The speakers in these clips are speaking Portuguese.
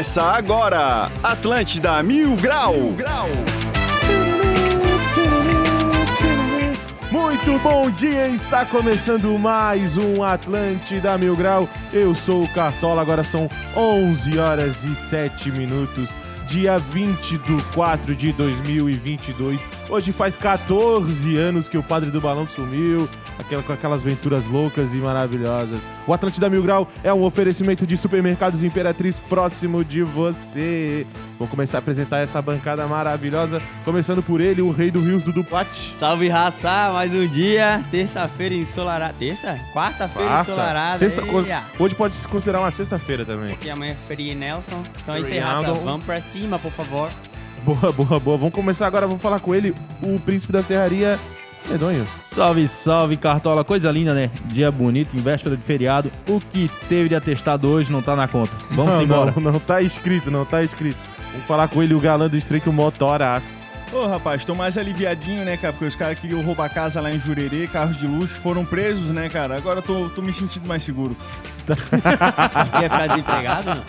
Começa agora, Atlântida Mil Grau. Mil Grau. Muito bom dia, está começando mais um Atlântida Mil Grau. Eu sou o Cartola, agora são 11 horas e 7 minutos, dia 20 de 4 de 2022. Hoje faz 14 anos que o Padre do Balão sumiu, aquela, com aquelas aventuras loucas e maravilhosas. O Atlântida Mil Grau é um oferecimento de supermercados Imperatriz próximo de você. Vou começar a apresentar essa bancada maravilhosa, começando por ele, o rei do Rios do Duplat. Salve raça, mais um dia, terça-feira ensolarada. Terça? Quarta-feira ensolarada. Sexta, hoje pode se considerar uma sexta-feira também. Porque amanhã é Free Nelson. Então é isso aí, raça. Vamos pra cima, por favor. Boa, boa, boa. Vamos começar agora, vamos falar com ele, o príncipe da serraria, Medonho. Salve, salve, Cartola. Coisa linda, né? Dia bonito, em véspera de feriado. O que teve de atestado hoje não tá na conta. Vamos não, embora. Não, não tá escrito, não tá escrito. Vamos falar com ele, o galã do Estreito Motora. Ô, rapaz, tô mais aliviadinho, né, cara? Porque os caras queriam roubar casa lá em Jurerê, carros de luxo, foram presos, né, cara? Agora eu tô, tô me sentindo mais seguro. Quer ficar desempregado? não?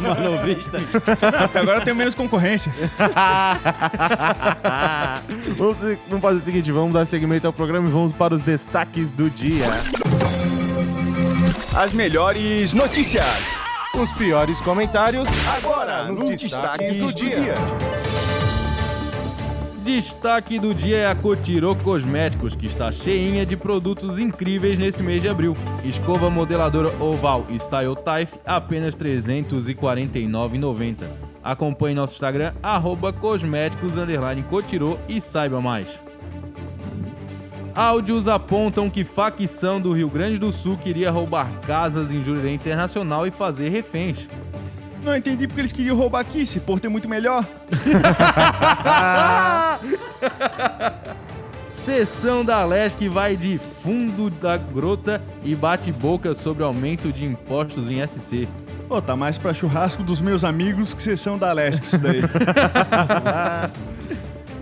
Manovista. Não, porque agora eu tenho menos concorrência. vamos, vamos fazer o seguinte, vamos dar seguimento ao programa e vamos para os destaques do dia. As melhores notícias. Os piores comentários Agora, nos destaques do dia. Destaque do dia é a Cotirô Cosméticos, que está cheinha de produtos incríveis nesse mês de abril. Escova modeladora oval Style Type, apenas R$ 349,90. Acompanhe nosso Instagram, arroba cosméticos, e saiba mais. Áudios apontam que facção do Rio Grande do Sul queria roubar casas em Jurerê Internacional e fazer reféns. Não entendi porque eles queriam roubar aqui, se por ter muito melhor. Sessão da Leste vai de fundo da grota e bate boca sobre aumento de impostos em SC. Pô, tá mais pra churrasco dos meus amigos que sessão da Leste isso daí.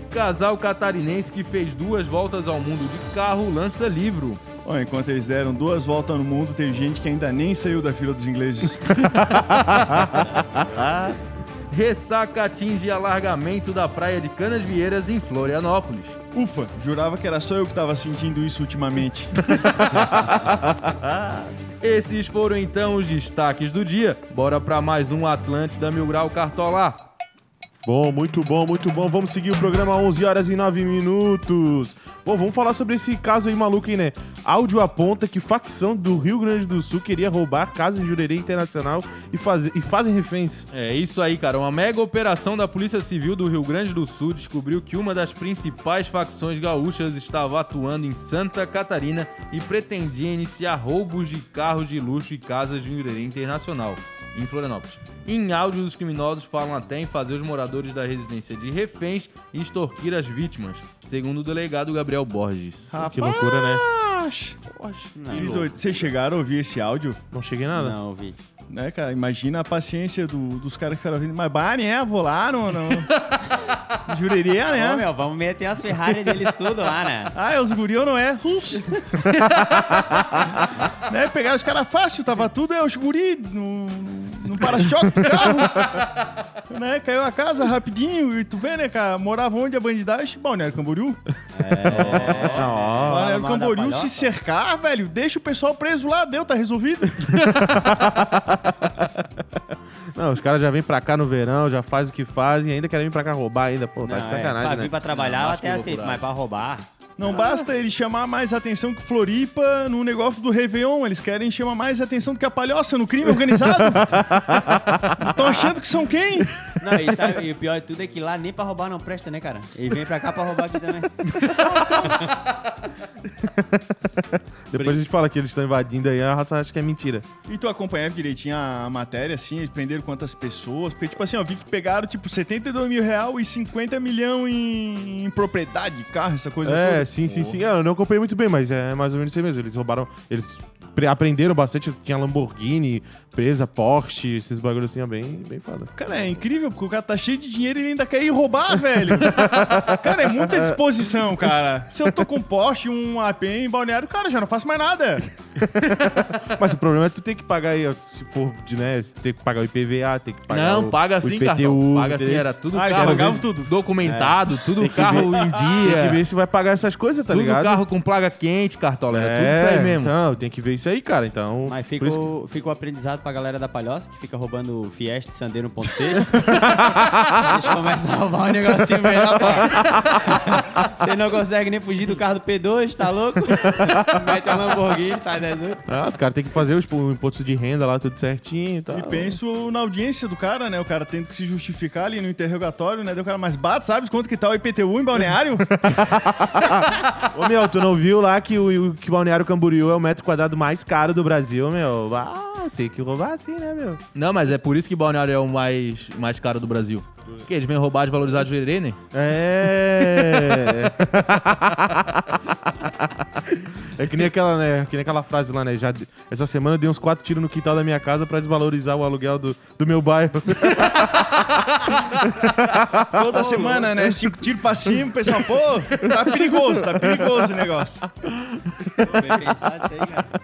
Casal catarinense que fez duas voltas ao mundo de carro lança livro. Ó, enquanto eles deram duas voltas no mundo, teve gente que ainda nem saiu da fila dos ingleses. Ressaca atinge alargamento da praia de Canas Vieiras em Florianópolis. Ufa, jurava que era só eu que tava sentindo isso ultimamente. Esses foram então os destaques do dia. Bora pra mais um Atlântida Mil Grau Cartola. Bom, muito bom, muito bom. Vamos seguir o programa 11 horas e 9 minutos. Bom, vamos falar sobre esse caso aí maluco aí, né? Áudio aponta que facção do Rio Grande do Sul queria roubar casas em Jurerê Internacional e, fazer, e fazem reféns. É isso aí, cara. Uma mega operação da Polícia Civil do Rio Grande do Sul descobriu que uma das principais facções gaúchas estava atuando em Santa Catarina e pretendia iniciar roubos de carros de luxo e casas de Jurerê Internacional, em Florianópolis. Em áudio, os criminosos falam até em fazer os moradores da residência de reféns e extorquir as vítimas, segundo o delegado Gabriel Borges. Que loucura, né? Não, doido, vocês chegaram a ouvir esse áudio? Não cheguei a nada. não ouvi. Né, cara? Imagina a paciência do- dos caras que ficaram ouvindo. Mas, bah, né? Vou lá no... no... Jurerê, Ô, né? meu, vamos meter as Ferrari deles tudo lá, né? Ah, é os guri ou não é? Né? Pegaram os caras fácil, tava tudo, é os guri para-choque do carro. né? Caiu a casa rapidinho e tu vê, né, cara? Morava onde a bandidagem? Balneário Camboriú. Ó, Balneário manda Camboriú se cercar, velho, deixa o pessoal preso lá, deu, tá resolvido. Não, os caras já vêm pra cá no verão, já fazem o que fazem e ainda querem vir pra cá roubar ainda. Pô, tá Não, de é, sacanagem, pra né? vir pra trabalhar, Não, eu acho que até é aceito, mas pra roubar... Não basta ele chamar mais atenção que Floripa no negócio do Réveillon. Eles querem chamar mais atenção do que a palhoça no crime organizado. Estão achando que são quem? Não, e, sabe, e o pior de tudo é que lá nem pra roubar não presta, né, cara? Ele vem pra cá pra roubar aqui também. Depois a gente fala que eles estão invadindo aí, a raça acha que é mentira. E tu acompanhava direitinho a matéria, assim, eles prenderam quantas pessoas? Porque, tipo assim, ó, vi que pegaram, tipo, 72 mil real e 50 milhão em, em propriedade, carro, essa coisa É, toda. Sim, sim, sim. É, Eu não acompanhei muito bem, mas é mais ou menos isso aí mesmo. Eles roubaram. Eles pre- aprenderam bastante. Tinha Lamborghini, presa, Porsche, esses bagulhos assim, é bem, bem foda. Cara, é incrível, porque o cara tá cheio de dinheiro e ele ainda quer ir roubar, velho. cara, é muita disposição, cara. Se eu tô com um Porsche, um AP em balneário, cara, já não faço mais nada. Mas o problema é tu ter que pagar aí, ó, se for de, né, ter que pagar o IPVA, ter que pagar Não, o, paga o assim, IPTU, cartão. Paga assim, era tudo Ah, carro pagava bem tudo. documentado, tudo Tem que carro ver- em Tem que dia. ver se vai pagar essas coisas, tá tudo ligado? carro com plaga quente, Cartola. Era tudo isso aí mesmo. Não, tem que ver isso aí, cara. Então. Mas fica o, fica o aprendizado pra galera da Palhoça, que fica roubando Fiesta e Sandero 1.6. Eles começam a roubar um negocinho melhor, pô. Você não consegue nem fugir do carro do P2, tá louco? Mete a Lamborghini, tá 18. Que- Ah, os caras têm que fazer os- o imposto de renda lá, tudo certinho e tal. E penso na audiência do cara, né? O cara tendo que se justificar ali no interrogatório, né? Daí o cara, mas bate, sabe quanto que tá o IPTU em balneário? Ô, meu, tu não viu lá que o, que o Balneário Camboriú é o metro quadrado mais caro do Brasil, meu? Ah, tem que roubar assim, né, meu? Não, mas é por isso que Balneário é o mais, mais caro do Brasil. Porque eles vêm roubar de valorizar jurerê, né? É. é que nem aquela, né? Que nem aquela frase lá, né? Já, essa semana eu dei uns quatro tiros no quintal da minha casa pra desvalorizar o aluguel do, do meu bairro. Toda semana, né? Cinco tiros pra cima, o pessoal, pô, tá perigoso, tá perigoso o negócio.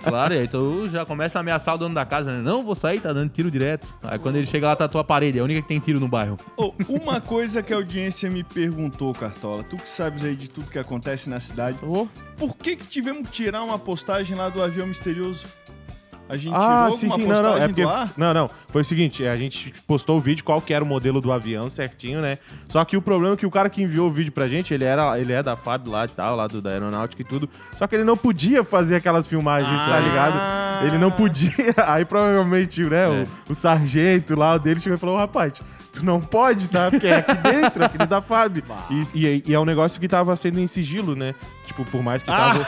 Claro, e aí tu já começa a ameaçar o dono da casa, né? Não, vou sair, tá dando tiro direto. Aí quando ele chega lá, tá a tua parede, é a única que tem tiro no bairro. Ô, uma coisa que a audiência me perguntou, Cartola, tu que sabes aí de tudo que acontece na cidade, por que que tivemos que tirar uma postagem lá do avião misterioso? A gente Ah, sim, sim, não, não. É porque, não, não. Foi o seguinte, é, a gente postou o vídeo, qual que era o modelo do avião certinho, né? Só que o problema é que o cara que enviou o vídeo pra gente, ele, era, ele é da FAB lá e tal, lá do, da aeronáutica e tudo. Só que ele não podia fazer aquelas filmagens, tá Ah. ligado? Ele não podia. Aí provavelmente, né, É. o, o sargento lá, dele, chegou e falou: rapaz, tu não pode, tá? Porque é aqui dentro, aqui dentro da FAB. E, e- e é um negócio que tava sendo em sigilo, né? Tipo, por mais que tava.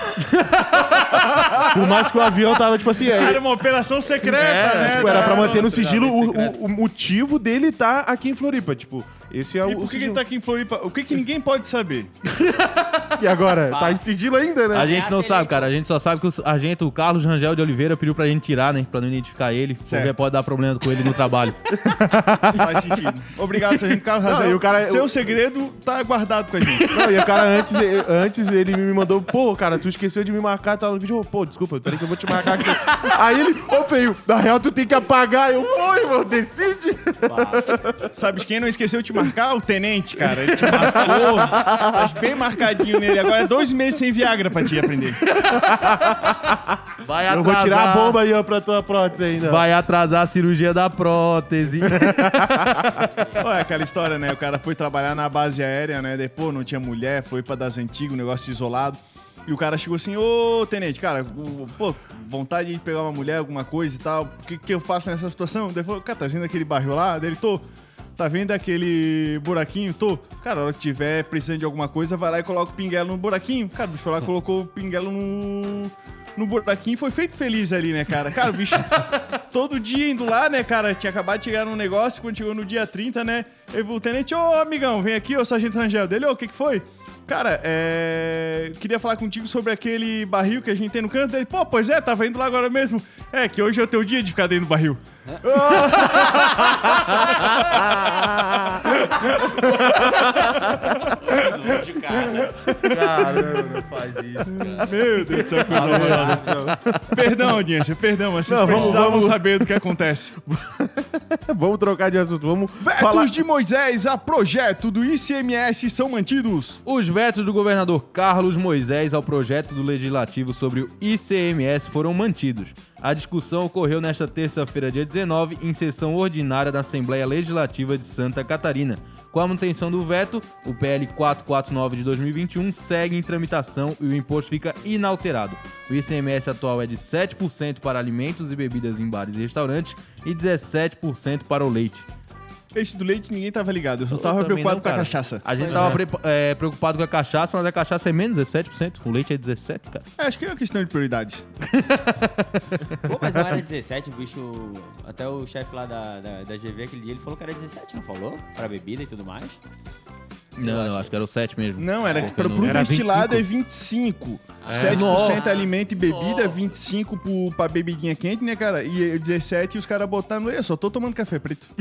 por mais que o avião tava, tipo assim. é, Era uma operação secreta, É, né? Tipo, era pra manter no sigilo o, o- o motivo dele tá aqui em Floripa. Tipo, esse é o. E o por que, que ele tá aqui em Floripa? O que, que ninguém pode saber? E agora? Tá em sigilo ainda, né? A gente não sabe, cara. A gente só sabe que o sargento Carlos Rangel de Oliveira pediu pra gente tirar, né? Pra não identificar ele. Porque pode dar problema com ele no trabalho. Faz sentido. Obrigado, Sargento Carlos Não, e o cara- Seu o- segredo tá guardado com a gente. Não, e o cara antes, antes ele me mandou, pô, cara, tu esqueceu de me marcar, tá no vídeo. Ô, Pô, desculpa, peraí que eu vou te marcar aqui. Aí ele, ô, feio, na real tu tem que apagar. Eu, pô, irmão, decide. Sabes quem não esqueceu de te marcar? O tenente, cara. Ele te marcou. Tá bem marcadinho nele. Agora é dois meses sem Viagra pra te aprender. Vai Eu vou tirar a bomba aí, ó, pra tua prótese ainda. Vai atrasar a cirurgia da prótese. Olha aquela história, né? O cara foi trabalhar na base aérea, né? Depois não tinha mulher, foi pra das antigas, um negócio isolado. E o cara chegou assim, ô tenente, cara, pô, vontade de pegar uma mulher, alguma coisa e tal, o que, que eu faço nessa situação? Daí ele falou, cara, tá vendo aquele barril lá? Daí ele, tô. Tá vendo aquele buraquinho? Tô. Cara, a hora que tiver precisando de alguma coisa, vai lá e coloca o pinguelo no buraquinho. Cara, o bicho foi lá e colocou o pinguelo no, no buraquinho e foi feito feliz ali, né, cara? Cara, o bicho todo dia indo lá, né, cara? Tinha acabado de chegar num negócio, quando chegou no dia 30, né? Ele falou, tenente, ô amigão, vem aqui, ô sargento Rangel. Dele, ô, o que que foi? Cara, é. Queria falar contigo sobre aquele barril que a gente tem no canto. Ele, pô, pois é, tava indo lá agora mesmo. É, que hoje é o teu dia de ficar dentro do barril. Caramba, não faz isso, cara. Meu Deus do céu, coisa horrorosa. Perdão, audiência, perdão, mas vocês Não, vamos- precisavam vamos- saber do que acontece. vamos trocar de assunto, vamos Vetos falar... de Moisés a projeto do ICMS são mantidos. Os vetos do governador Carlos Moisés ao projeto do legislativo sobre o ICMS foram mantidos. A discussão ocorreu nesta terça-feira, dia 19, em sessão ordinária da Assembleia Legislativa de Santa Catarina. Com a manutenção do veto, o PL 449 de 2021 segue em tramitação e o imposto fica inalterado. O ICMS atual é de 7% para alimentos e bebidas em bares e restaurantes e 17% para o leite. Esse do leite ninguém tava ligado, eu só Eu tava também preocupado não, com a cachaça. A gente tava é. é, preocupado com a cachaça, mas a cachaça é menos, é 7%. O leite é 17%, cara. É, acho que é uma questão de prioridade. Pô, mas não era 17, o bicho. Até o chefe lá da, da, da GV aquele dia ele falou que era 17, não falou? Pra bebida e tudo mais. Não, não, acho que era o 7 mesmo. Não, era para não- pro Era destilado 25. é 25. É. 7% Nossa. alimento e bebida, 25 pro, pra bebidinha quente, né, cara? E 17 os caras botaram, eu só tô tomando café preto.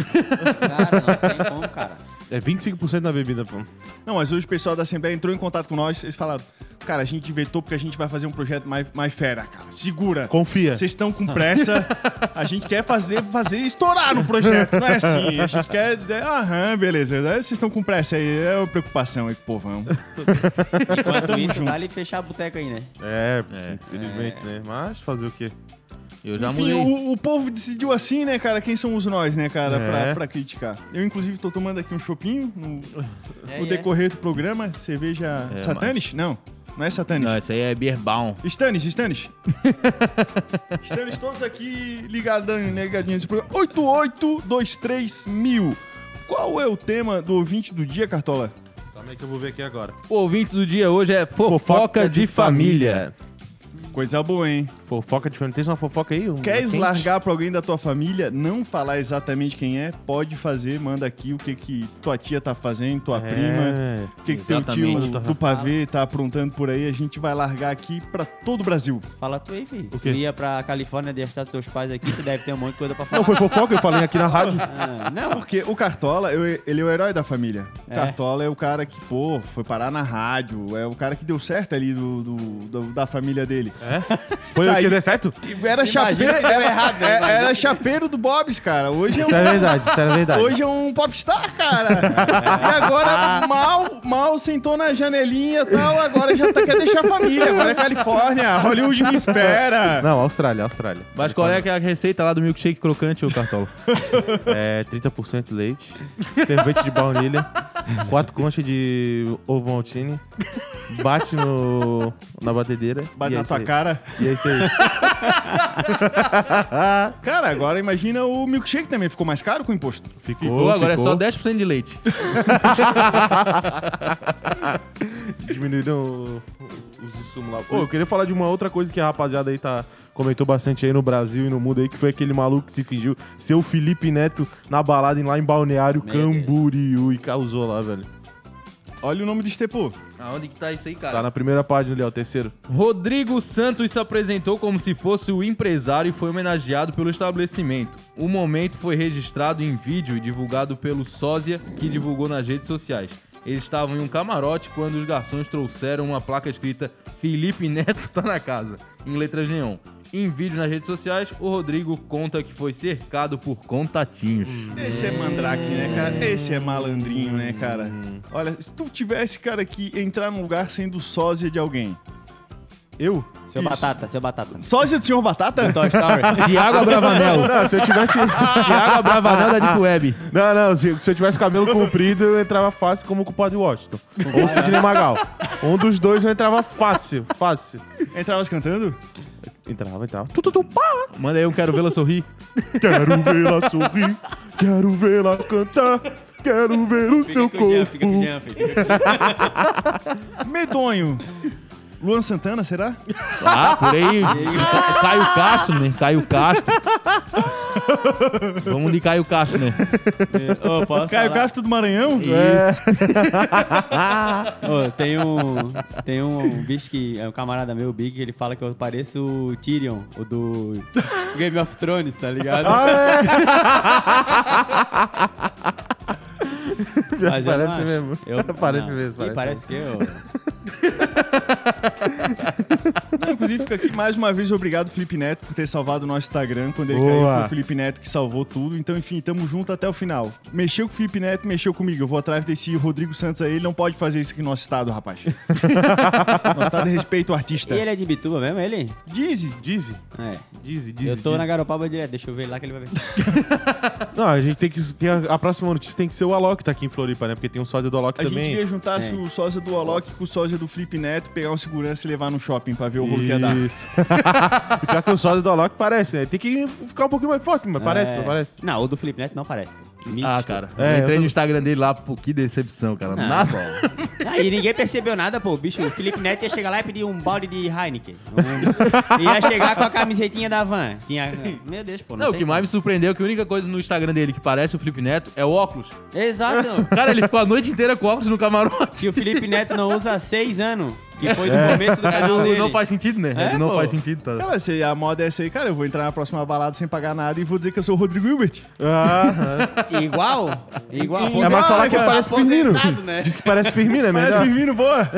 Cara, não tem como, cara. É 25% da bebida, pô. Não, mas hoje o pessoal da Assembleia entrou em contato com nós, eles falaram, cara, a gente vetou porque a gente vai fazer um projeto mais, mais fera, cara. Segura. Confia. Vocês estão com pressa, a gente quer fazer, fazer estourar no projeto, não é assim. A gente quer. Aham, beleza. Aí Vocês estão com pressa aí, é uma preocupação aí com o povão. Enquanto isso, dá ali fechar a boteca aí, né? É, É. infelizmente, né? Mas fazer o quê? Eu já Enfim, mudei. o, o povo decidiu assim, né, cara? Quem somos nós, né, cara, É. pra, pra criticar? Eu, inclusive, tô tomando aqui um chopinho no, É, no é. decorrer do programa. Cerveja É, Satanis? Não, não é Satanis. Não, esse aí é Beer Baum. Stannis, Stannis. Stannis, todos aqui ligadão, ligadinhos nesse programa. 8823 mil. Qual é o tema do ouvinte do dia, Cartola? Calma aí que eu vou ver aqui agora. O ouvinte do dia hoje é fofoca, de, família. Coisa boa, hein? Fofoca de família. Tem uma fofoca aí? Um Queres quente? largar pra alguém da tua família, não falar exatamente quem é, pode fazer, manda aqui o que que tua tia tá fazendo, tua É. prima, o que que teu tio do pavê tá aprontando por aí, a gente vai largar aqui pra todo o Brasil. Fala tu aí, filho. O quê? Tu ia pra Califórnia deixar teus pais aqui, tu deve ter um monte de coisa pra falar. Não, foi fofoca, eu falei aqui na rádio. Ah, não, Porque o Cartola, eu- ele é o herói da família. O É. Cartola é o cara que, pô, foi parar na rádio, é o cara que deu certo ali do, do- do- da família dele. É? Foi que deu certo? Era chapeiro, era, errado, né? é- era chapeiro do Bob's, cara. Hoje é Isso um é verdade, isso é verdade. Hoje é um popstar, cara. e agora, mal, mal sentou na janelinha e tal, agora já tá, quer deixar a família. Agora é Califórnia, Hollywood me espera. Não, Austrália, Austrália. Mas qual é é a receita lá do milkshake crocante, ô Cartola? É 30% leite, sorvete de baunilha, 4 conchas de ovo maltine, bate no, na batedeira. Bate e é na isso tua cara. E é isso aí. Cara, agora imagina o milkshake também. Ficou mais caro com o imposto. Ficou, Ficou, agora é ficou. só 10% de leite. Diminuíram o- os insumos lá. Pô, eu queria falar de uma outra coisa que a rapaziada aí tá comentou bastante aí no Brasil e no mundo aí, que foi aquele maluco que se fingiu ser o Felipe Neto na balada lá em Balneário Meu Deus. Camboriú e causou lá, velho. Olha o nome do Estepô. Aonde que tá isso aí, cara? Tá na primeira página ali, ó, terceiro. Rodrigo Santos se apresentou como se fosse o empresário e foi homenageado pelo estabelecimento. O momento foi registrado em vídeo e divulgado pelo sósia, que divulgou nas redes sociais. Eles estavam em um camarote quando os garçons trouxeram uma placa escrita Felipe Neto tá na casa, em letras neon. Em vídeo nas redes sociais, o Rodrigo conta que foi cercado por contatinhos. Esse é mandrake, né, cara? Esse é malandrinho, né, cara? Olha, se tu tivesse, cara, que entrar num lugar sendo sósia de alguém. Eu? seu Isso. batata, seu batata. Sósia do senhor Batata? Toy Story. Tiago Abravanel. Não, se eu tivesse. Tiago Abravanel da Deep Web. Não, não, se, se eu tivesse cabelo comprido, eu entrava fácil como o culpado Washington. Ou o Sidney Magal. Um dos dois eu entrava fácil, fácil. Entravas cantando? Entrava, entrava. Tu, tu, tu, pá! Manda aí um quero vê-la sorrir. Quero vê-la sorrir, quero vê-la cantar, quero ver o seu corpo. fica com o Jean, filho. Fica com o Jean. Medonho. Luan Santana, será? Ah, por aí. Caio Castro, né? Caio Castro. Vamos de Caio Castro, né? Ô, posso Caio falar? Castro do Maranhão? Isso. Ô, tem um, tem um bicho que é um camarada meu, o Big, que ele fala que eu pareço o Tyrion, o do Game of Thrones, tá ligado? Mas eu não parece mesmo. Eu- parece não. mesmo. Ih, parece que eu. Não, inclusive, fica aqui mais uma vez obrigado, Felipe Neto, por ter salvado o nosso Instagram. Quando ele Boa. caiu, foi o Felipe Neto que salvou tudo. Então, enfim, tamo junto até o final. Mexeu com o Felipe Neto, mexeu comigo. Eu vou atrás desse Rodrigo Santos aí. Ele não pode fazer isso aqui no nosso estado, rapaz. nosso estado é respeito ao artista. E ele é de Bituba mesmo, ele? Dizzy. Dizzy, É. Dizzy, Dizzy. Eu tô Dizzy. na Garopaba direto, deixa eu ver lá que ele vai ver. Não, a gente tem que. Tem a, a próxima notícia tem que ser o Alok tá aqui em Floripa, né? Porque tem um sósia do Alok A também. gente ia juntar É. o sósia do Alok com o sósia do Felipe Neto pegar um segurança e levar no shopping pra ver o rolo que ia dar. Isso. pior que o sódio do Alok parece, né? Tem que ficar um pouquinho mais forte, mas parece, É. mas parece. Não, o do Felipe Neto não parece. Mítico. Ah, cara. É, eu entrei eu tô- no Instagram dele lá, pô, que decepção, cara. Não, Nada. pô. Ah, e ninguém percebeu nada, pô. O bicho, o Felipe Neto ia chegar lá e pedir um balde de Heineken. Um- ia chegar com a camisetinha da van. Tinha... Meu Deus, pô. Não, Não, o que mais me surpreendeu é que a única coisa no Instagram dele que parece o Felipe Neto é o óculos. Exato. Cara, ele ficou a noite inteira com óculos no camarote. Que o Felipe Neto não usa há seis anos. Que foi do começo do canal Não, dele. não faz sentido, né? É, não pô. faz sentido, tá? Cara, se a moda é essa aí, cara, eu vou entrar na próxima balada sem pagar nada e vou dizer que eu sou o Rodrigo Hilbert. Ah, Igual? Igual. é mais falar que parece Firmino. Aposentado, né? Diz que parece Firmino, é Parece melhor. Firmino, boa.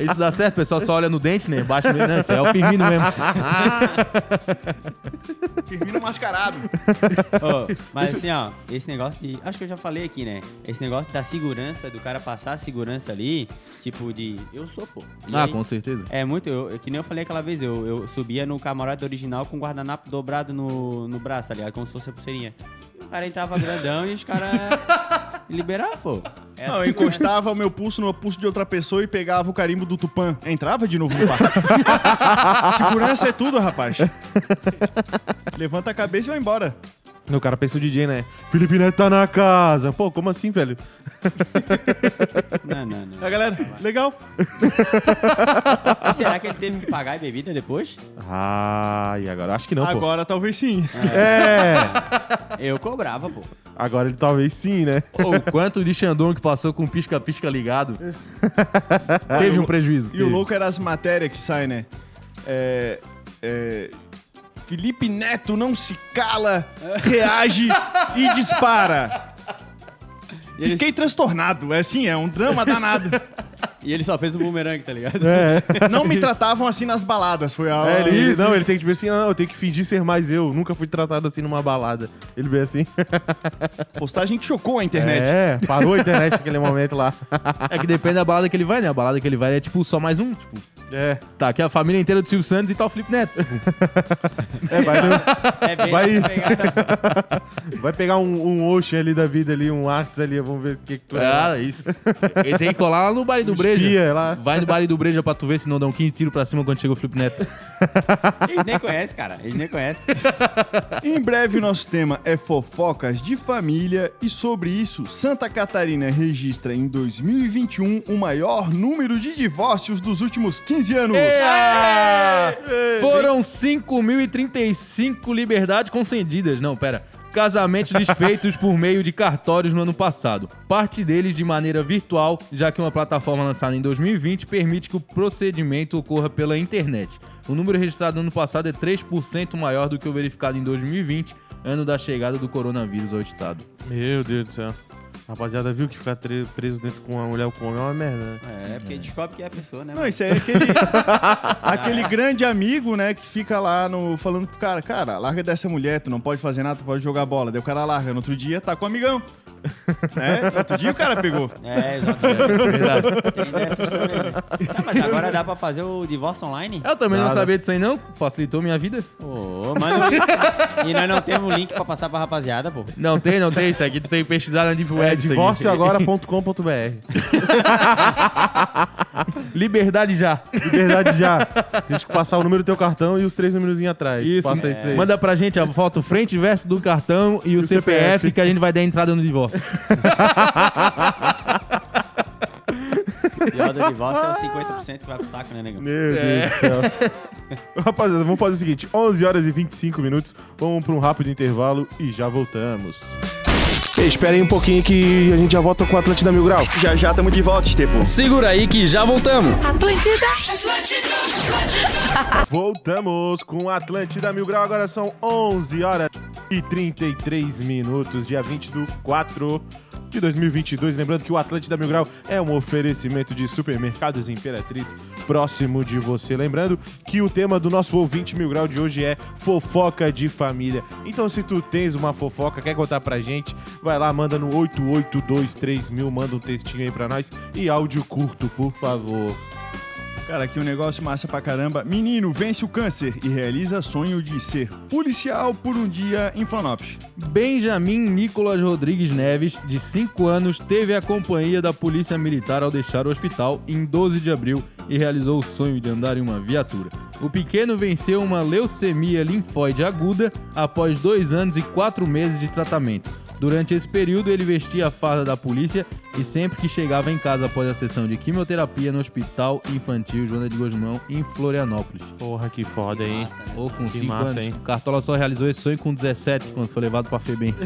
Isso dá certo, o pessoal só olha no dente, né? Baixa isso aí é o Firmino mesmo. Firmino mascarado. Ô, mas assim, ó, esse negócio de. Acho que eu já falei aqui, né? Esse negócio da segurança, do cara passar a segurança ali, tipo de. Eu sou, pô. E Ah, aí- com certeza. É muito, eu, que nem eu falei aquela vez, eu, eu subia no camarote original com o guardanapo dobrado no, no braço, tá ligado? Como se fosse a pulseirinha. E o cara entrava grandão e os caras liberavam, pô. É Não, eu assim, encostava o meu pulso no pulso de outra pessoa e pegava o carimbo do Tupã. Entrava de novo no quarto. Segurança é tudo, rapaz. Levanta a cabeça e vai embora. O cara pensa o DJ, né? Felipe Neto tá na casa. Pô, como assim, velho? Não, não, não. A galera, legal. Mas será que ele teve que pagar a bebida depois? Ah, e agora? Acho que não, pô. Agora talvez sim. É, Eu cobrava, pô. agora ele talvez sim, né? Pô, o quanto de Xandão que passou com pisca-pisca ligado. Teve um prejuízo. E o teve. louco era as matérias que saem, né? É, é, Felipe Neto não se cala, reage e dispara. E ele, Fiquei transtornado. É assim, é um drama danado. e ele só fez o bumerangue, tá ligado? Não me tratavam assim nas baladas. Foi a. É, ele, Isso, não, ele tem que tipo assim, não, eu tenho que fingir ser mais eu. Nunca fui tratado assim numa balada. Ele veio assim. Postagem que chocou a internet. É, parou a internet naquele momento lá. É que depende da balada que ele vai, né? A balada que ele vai é tipo só mais um. Tipo, É, tá aqui a família inteira do Silvio Santos e tá o Felipe Neto. é vai, no- É bem Vai- vai pegar um, um Ocean ali da vida ali, um Arts ali, vamos ver o que, que tu é. Ah, isso. Ele tem que colar lá no baile do Breja. Espia lá. Vai no baile do Breja pra tu ver se não dão 15 tiros pra cima quando chega o Felipe Neto. Eles nem conhecem, cara. Eles nem conhecem. Em breve, o nosso tema é fofocas de família e sobre isso, Santa Catarina registra em 2021 o maior número de divórcios dos últimos 15 anos. É! Foram 5.035 liberdades concedidas. Não, pera. Casamentos desfeitos por meio de cartórios no ano passado. Parte deles de maneira virtual, já que uma plataforma lançada em 2020 permite que o procedimento ocorra pela internet. O número registrado no ano passado é 3% maior do que o verificado em 2020, ano da chegada do coronavírus ao estado. Meu Deus do céu. Rapaziada, viu que ficar preso dentro com uma mulher ou com um homem é uma merda, né? É, porque descobre que é a pessoa, né? Não, isso aí é aquele, aquele grande amigo, né, que fica lá no, falando pro cara, cara, larga dessa mulher, tu não pode fazer nada, tu pode jogar bola. Daí o cara larga, no outro dia tá com o amigão. Né? No outro dia o cara pegou. É, exatamente. Verdade. Tem dessa história aí. Tá, mas agora dá pra fazer o divórcio online? Eu também não Nada. sabia disso aí, não. Facilitou minha vida. Ô, manda o link. E nós não temos o link pra passar pra rapaziada, pô. Não tem, não tem. Isso aqui tu tem que pesquisar na Deep É Web. isso aqui. divórcioagora.com.br. Liberdade já. Liberdade já. Deixa que passar o número do teu cartão e os três números atrás. Isso, Passa isso aí. Manda pra gente a foto frente e verso do cartão e o, o CPF, CPF. que a gente vai dar entrada no divórcio. E a do divórcio é os 50% que vai pro saco, né, negão? Meu Deus do céu. Rapaziada, vamos fazer o seguinte: 11 horas e 25 minutos. Vamos para um rápido intervalo e já voltamos. Esperem um pouquinho que a gente já volta com o Atlântida Mil Grau. Já já tamo de volta, Estepo. Segura aí que já voltamos. Atlântida. Voltamos com a Atlântida Mil Grau. Agora são 11 horas e 33 minutos, dia 20 do 4 de 2022. Lembrando que o Atlântida Mil Grau é um oferecimento de supermercados Imperatriz próximo de você. Lembrando que o tema do nosso ouvinte Mil Grau de hoje é fofoca de família. Então, se tu tens uma fofoca, quer contar pra gente, vai lá, manda no 8823 mil, manda um textinho aí pra nós e áudio curto, por favor. Cara, aqui um negócio massa pra caramba. Menino vence o câncer e realiza sonho de ser policial por um dia em Florianópolis. Benjamin Nicolas Rodrigues Neves, de 5 anos, teve a companhia da Polícia Militar ao deixar o hospital em 12 de abril e realizou o sonho de andar em uma viatura. O pequeno venceu uma leucemia linfóide aguda após dois anos e quatro meses de tratamento. Durante esse período, ele vestia a farda da polícia e sempre que chegava em casa após a sessão de quimioterapia no Hospital Infantil Joana de Gosmão, em Florianópolis. Porra, que foda, hein? Massa, né? Ou com Que 5 massa, anos. hein? O Cartola só realizou esse sonho com 17, quando foi levado pra FEBEM.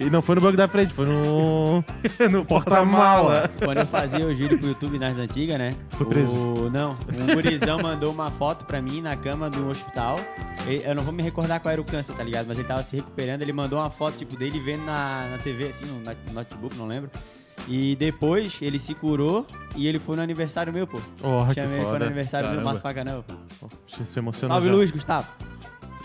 E não foi no banco da frente, foi no. no porta-mala. Quando eu fazia o giro pro YouTube nas antigas, né? Foi preso? O... Não, um gurizão mandou uma foto pra mim na cama do hospital. Eu não vou me recordar qual era o câncer, tá ligado? Mas ele tava se recuperando. Ele mandou uma foto, tipo, dele vendo na, na TV, assim, no not- notebook, não lembro. E depois ele se curou e ele foi no aniversário meu, pô. Que Chamei ele foi no aniversário Caramba. meu, Márcio Facanel. pô. Isso emocionou. Salve, já. Luiz, Gustavo.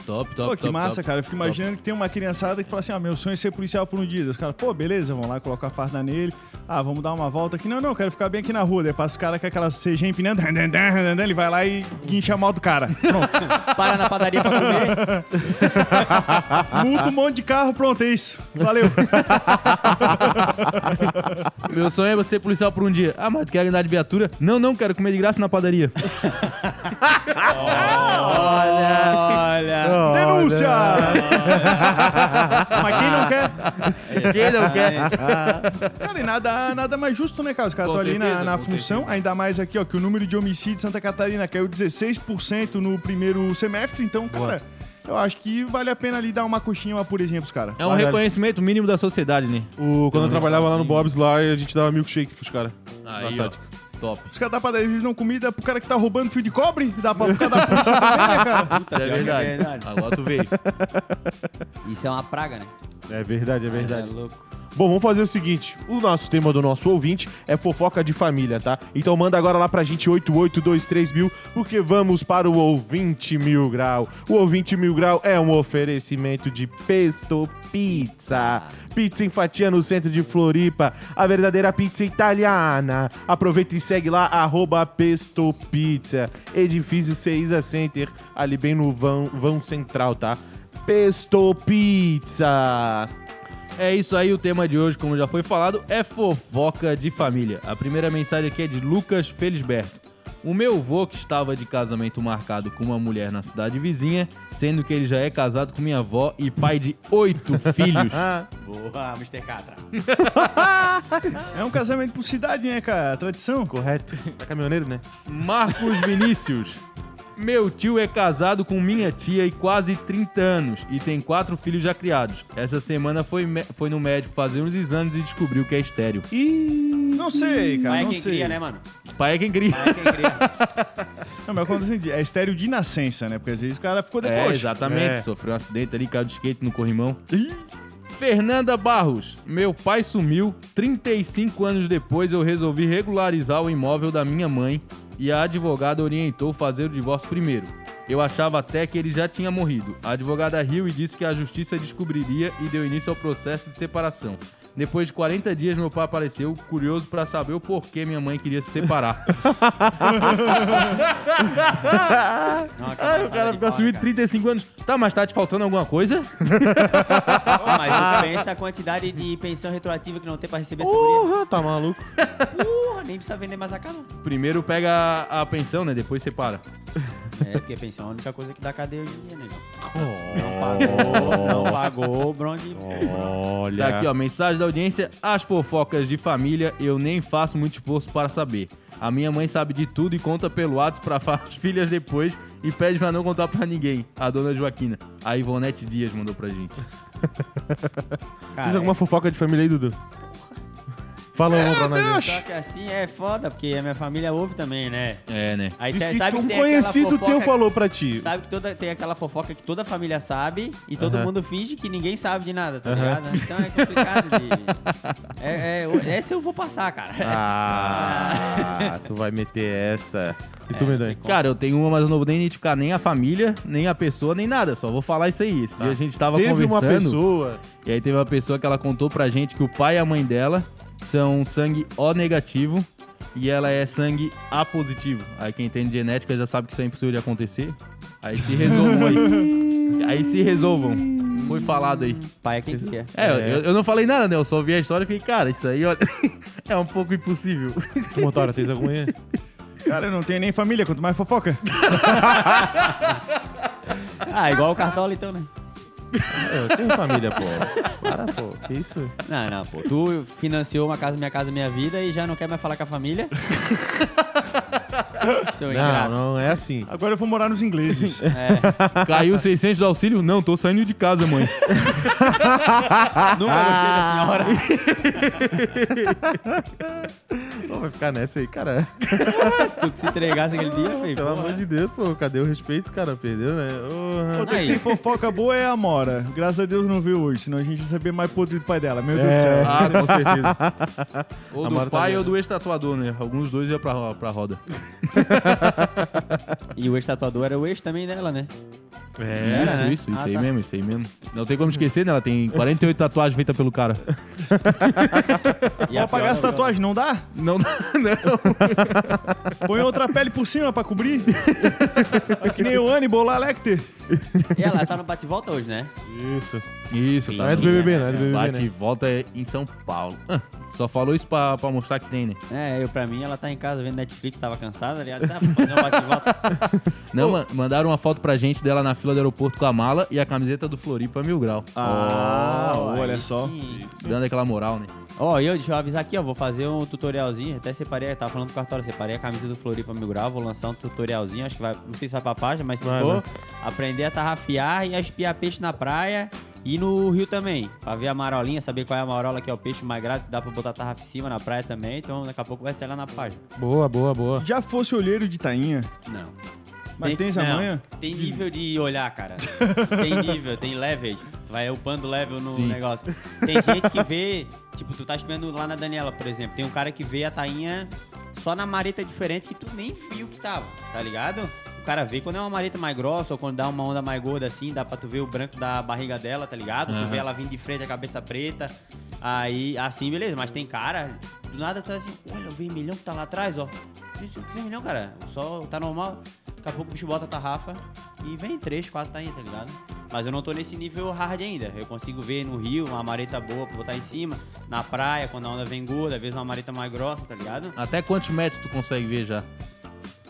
Top, top, Pô, que top, massa, top. cara. Eu fico imaginando que tem uma criançada que fala assim: ah, meu sonho é ser policial por um dia. Os caras, pô, beleza, vamos lá colocar a farda nele. Ah, vamos dar uma volta aqui. Não, não, quero ficar bem aqui na rua. Daí passa os caras com aquela CG empinando, ele vai lá e guincha a mal do cara. Pronto. Para na padaria pra comer. Multa um monte de carro, pronto, é isso. Valeu. Meu sonho é você policial por um dia. Ah, mas tu quer andar de viatura? Não, não, quero comer de graça na padaria. Olha. Denúncia! Mas quem não quer? Quem não quer? Cara, e nada, nada mais justo, né, cara? Os caras estão ali na, certeza, na função, ainda mais aqui, ó, que o número de homicídios em Santa Catarina caiu 16% no primeiro semestre, então, cara, eu acho que vale a pena ali dar uma coxinha, uma purezinha pros caras. É um Olha. reconhecimento mínimo da sociedade, né? O, quando eu trabalhava lá no Bob's lá, a gente dava milkshake pros caras. Aí. Top. Os caras da padaria eles dão comida pro cara que tá roubando fio de cobre, dá pra ficar da polícia também, né, cara? Isso é é verdade. verdade. Agora tu veio. Isso é uma praga, né? É verdade, é verdade. É louco. Bom, vamos fazer o seguinte: o nosso tema do nosso ouvinte é fofoca de família, tá? Então manda agora lá pra gente 8823 mil, porque vamos para o ouvinte mil grau. O ouvinte mil grau é um oferecimento de Pesto Pizza. Pizza em fatia no centro de Floripa, a verdadeira pizza italiana. Aproveita e segue lá, arroba Pesto Pizza. Edifício Ceiza Center, ali bem no vão, vão central, tá? Pesto Pizza. É isso aí, o tema de hoje, como já foi falado, é fofoca de família. A primeira mensagem aqui é de Lucas Felisberto. O meu avô, que estava de casamento marcado com uma mulher na cidade vizinha, sendo que ele já é casado com minha avó e pai de oito filhos. Boa, Mr. Catra. É um casamento por cidade, né, cara? Tradição. correto. É caminhoneiro, né? Marcos Vinícius. Meu tio é casado com minha tia e quase 30 anos e tem quatro filhos já criados. Essa semana foi, foi no médico fazer uns exames e descobriu que é estéreo. Não sei, cara, Pai é não quem sei. cria, né, mano? Pai é quem cria. Pai é quem cria. Não, mas quando assim, é estéreo de nascença, né? Porque às vezes o cara ficou É, depois. exatamente. É. Sofreu um acidente ali, caiu de skate no corrimão. Fernanda Barros. Meu pai sumiu. 35 anos depois eu resolvi regularizar o imóvel da minha mãe e a advogada orientou fazer o divórcio primeiro. Eu achava até que ele já tinha morrido. A advogada riu e disse que a justiça descobriria e deu início ao processo de separação. Depois de 40 dias, meu pai apareceu, curioso pra saber o porquê minha mãe queria se separar. Uma Ah, o cara ficou né, 35 anos. Tá, mas tá te faltando alguma coisa? Pô, Mas tu pensa a quantidade de pensão retroativa que não tem pra receber essa guria. Porra, tá maluco. Porra, nem precisa vender mais a casa. Primeiro pega a, a pensão, né? Depois separa. É, porque pensão é a única coisa que dá cadeia hoje em dia, né? Não pagou, não pagou o bronze. Olha. Tá aqui, ó, mensagem da audiência. As fofocas de família eu nem faço muito esforço para saber. A minha mãe sabe de tudo e conta pelo WhatsApp pra as filhas depois e pede pra não contar pra ninguém. A dona Joaquina. A Ivonete Dias mandou pra gente. Cara, Diz alguma fofoca de família aí, Dudu? Fala uma pra nós. aí. Só que assim é foda, porque a minha família ouve também, né? É, né? Aí Diz tem- que sabe um que tem conhecido fofoca, teu falou pra ti. Sabe que toda, tem aquela fofoca que toda família sabe e todo Aham. mundo finge que ninguém sabe de nada, tá Aham. ligado? Então é complicado de. É, é, essa eu vou passar, cara. Ah, tu vai meter essa. E tu, É, Medonho? Cara, eu tenho uma, mas eu não vou nem identificar nem a família, nem a pessoa, nem nada. Só vou falar isso aí. Esse dia a gente tava Teve uma conversando. pessoa. E aí teve uma pessoa que ela contou pra gente que o pai e a mãe dela são sangue O negativo e ela é sangue A positivo. Aí quem entende genética já sabe que isso é impossível de acontecer. Aí se resolvam aí. aí se resolvam. Foi falado aí. Pai é quem quer. É, Eu, eu não falei nada, né? Eu só vi a história e fiquei, cara, isso aí, olha, é um pouco impossível. Motora, tens alguma aí? Cara, eu não tenho nem família, quanto mais fofoca. Ah, igual o Cartola então, né? Eu tenho família, pô. Para, pô. Que isso? Não, não, pô. Tu financiou uma casa, minha casa, minha vida e já não quer mais falar com a família? Seu Não, ingrato. não é assim. Agora eu vou morar nos ingleses. É, Caiu 600 do auxílio? Não, tô saindo de casa, mãe. nunca gostei da senhora. Pô, vai ficar nessa aí, cara. Tu que se entregasse aquele dia, feio. Pelo amor de Deus, pô. Cadê o respeito, cara? Perdeu, né? Que Aí. tem fofoca boa é a Graças a Deus não viu hoje, senão a gente ia saber mais podre do pai dela. Meu Deus É. do céu. Ah, com certeza. Ou do tá pai ou do ex-tatuador, né? Alguns dois iam pra, pra roda. E o ex-tatuador era o ex também dela, né? É. Era, né? Isso, isso, isso Ah, aí tá. mesmo, isso aí mesmo. Não tem como esquecer, né? Ela tem 48 tatuagens feitas pelo cara. E Vou apagar essa tatuagem, não dá? Não, não. Põe outra pele por cima pra cobrir. É que nem o Hannibal lá, Lecter. E ela tá no bate-volta hoje, né? Isso. Isso, Não tá. é do BBB, não é do BBB, Bate e né? volta é em São Paulo. Ah, Só falou isso pra, pra mostrar que tem, né? É, eu pra mim, ela tá em casa vendo Netflix, tava cansada, aliás, ah, fazer um bate-volta. Não, ma- mandaram uma foto pra gente dela na fila do aeroporto com a mala e a camiseta do Floripa Mil Grau. Ah, Oh, olha só. sim. Dando aquela moral, né? Ó, e eu, deixa eu avisar aqui, ó, vou fazer um tutorialzinho, até separei, tava falando do cartório, separei a camisa do Floripa Mil Grau, vou lançar um tutorialzinho, acho que vai, não sei se vai pra página, mas se Vai, for, aprender a tarrafiar e a espiar peixe na praia e no rio também, pra ver a marolinha, saber qual é a marola que é o peixe mais grave, que dá pra botar tarrafa em cima na praia também, então daqui a pouco vai ser lá na página. Boa, boa, boa. Já fosse olheiro de tainha, Não. mas tem, essa não, manha? Tem nível de olhar, cara. tem nível, tem levels. Tu vai upando level no Sim. negócio. Tem gente que vê, tipo, tu tá espiando lá na Daniela, por exemplo. Tem um cara que vê a tainha só na mareta diferente que tu nem viu que tava, tá ligado? O cara vê quando é uma mareta mais grossa ou quando dá uma onda mais gorda assim, dá pra tu ver o branco da barriga dela, tá ligado? Tu Aham. vê ela vindo de frente, a cabeça preta. Aí, assim, beleza. Mas tem cara, do nada tu tá assim, olha o vermelhão que tá lá atrás, ó. Vermelhão, cara. Sol tá normal. Daqui a pouco o bicho bota a tarrafa e vem três, quatro tainhas, tá ligado? Mas eu não tô nesse nível hard ainda. Eu consigo ver no rio uma mareta boa pra botar em cima, na praia, quando a onda vem gorda, às vezes uma mareta mais grossa, tá ligado? Até quantos metros tu consegue ver já?